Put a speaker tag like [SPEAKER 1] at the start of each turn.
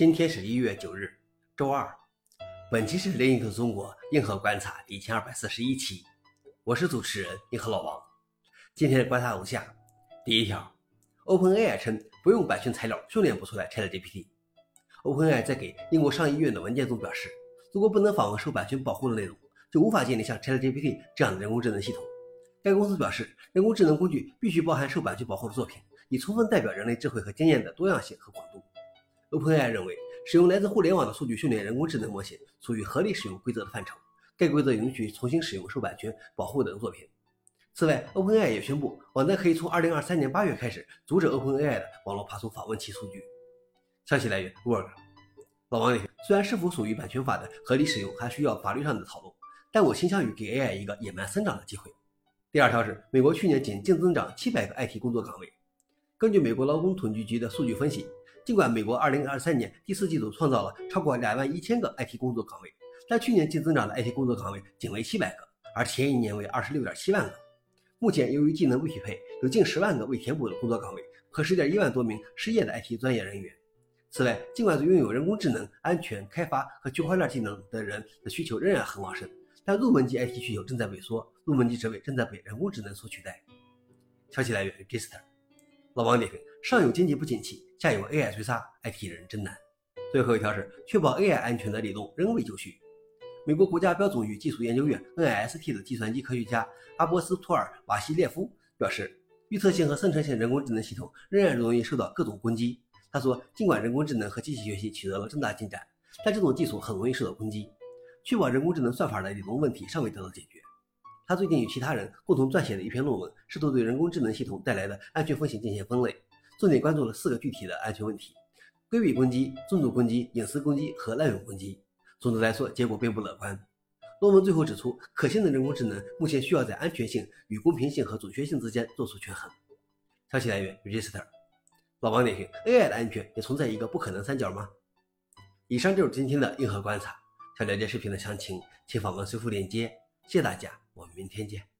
[SPEAKER 1] 今天是一月九日，周二。本期是另一个中国硬核观察第一千二百四十一期，我是主持人硬核老王。今天的观察如下：第一条，OpenAI 称不用版权材料训练不出来 ChatGPT。OpenAI 在给英国上议院的文件中表示，如果不能访问受版权保护的内容，就无法建立像 ChatGPT 这样的人工智能系统。该公司表示，人工智能工具必须包含受版权保护的作品，以充分代表人类智慧和经验的多样性和广度。OpenAI 认为，使用来自互联网的数据训练人工智能模型属于合理使用规则的范畴。该规则允许重新使用受版权保护的作品。此外，OpenAI 也宣布，网站可以从2023年8月开始阻止 OpenAI 的网络爬虫访问其数据。消息来源：Work。老王也：虽然是否属于版权法的合理使用还需要法律上的讨论，但我倾向于给 AI 一个野蛮生长的机会。第二条是，美国去年仅净增长700个 IT 工作岗位。根据美国劳工统计局的数据分析。尽管美国2023年第四季度创造了超过2万一千个 IT 工作岗位，但去年净增长的 IT 工作岗位仅为700个，而前一年为26.7万个。目前，由于技能不匹配，有近10万个未填补的工作岗位和10.1万多名失业的 IT 专业人员。此外，尽管拥有人工智能、安全、开发和区块链技能的人的需求仍然很旺盛，但入门级 IT 需求正在萎缩，入门级职位正在被人工智能所取代。消息来源：Gister。老王点评：上有经济不景气，下有 AI 追杀，IT 人真难。最后一条是确保 AI 安全的理论仍未就绪。美国国家标准与技术研究院 NIST 的计算机科学家阿波斯托尔瓦西列夫表示，预测性和生成性人工智能系统仍然容易受到各种攻击。他说，尽管人工智能和机器学习取得了重大进展，但这种技术很容易受到攻击。确保人工智能算法的理论问题尚未得到解决。他最近与其他人共同撰写了一篇论文，试图对人工智能系统带来的安全风险进行分类，重点关注了四个具体的安全问题：规避攻击、重度攻击、隐私攻击和滥用攻击。总的来说，结果并不乐观。论文最后指出，可信的人工智能目前需要在安全性与公平性和准确性之间做出权衡。消息来源：Register。老王点评：AI 的安全也存在一个不可能三角吗？以上就是今天的硬核观察。想了解视频的详情，请访问随附链接。谢谢大家。我们明天见。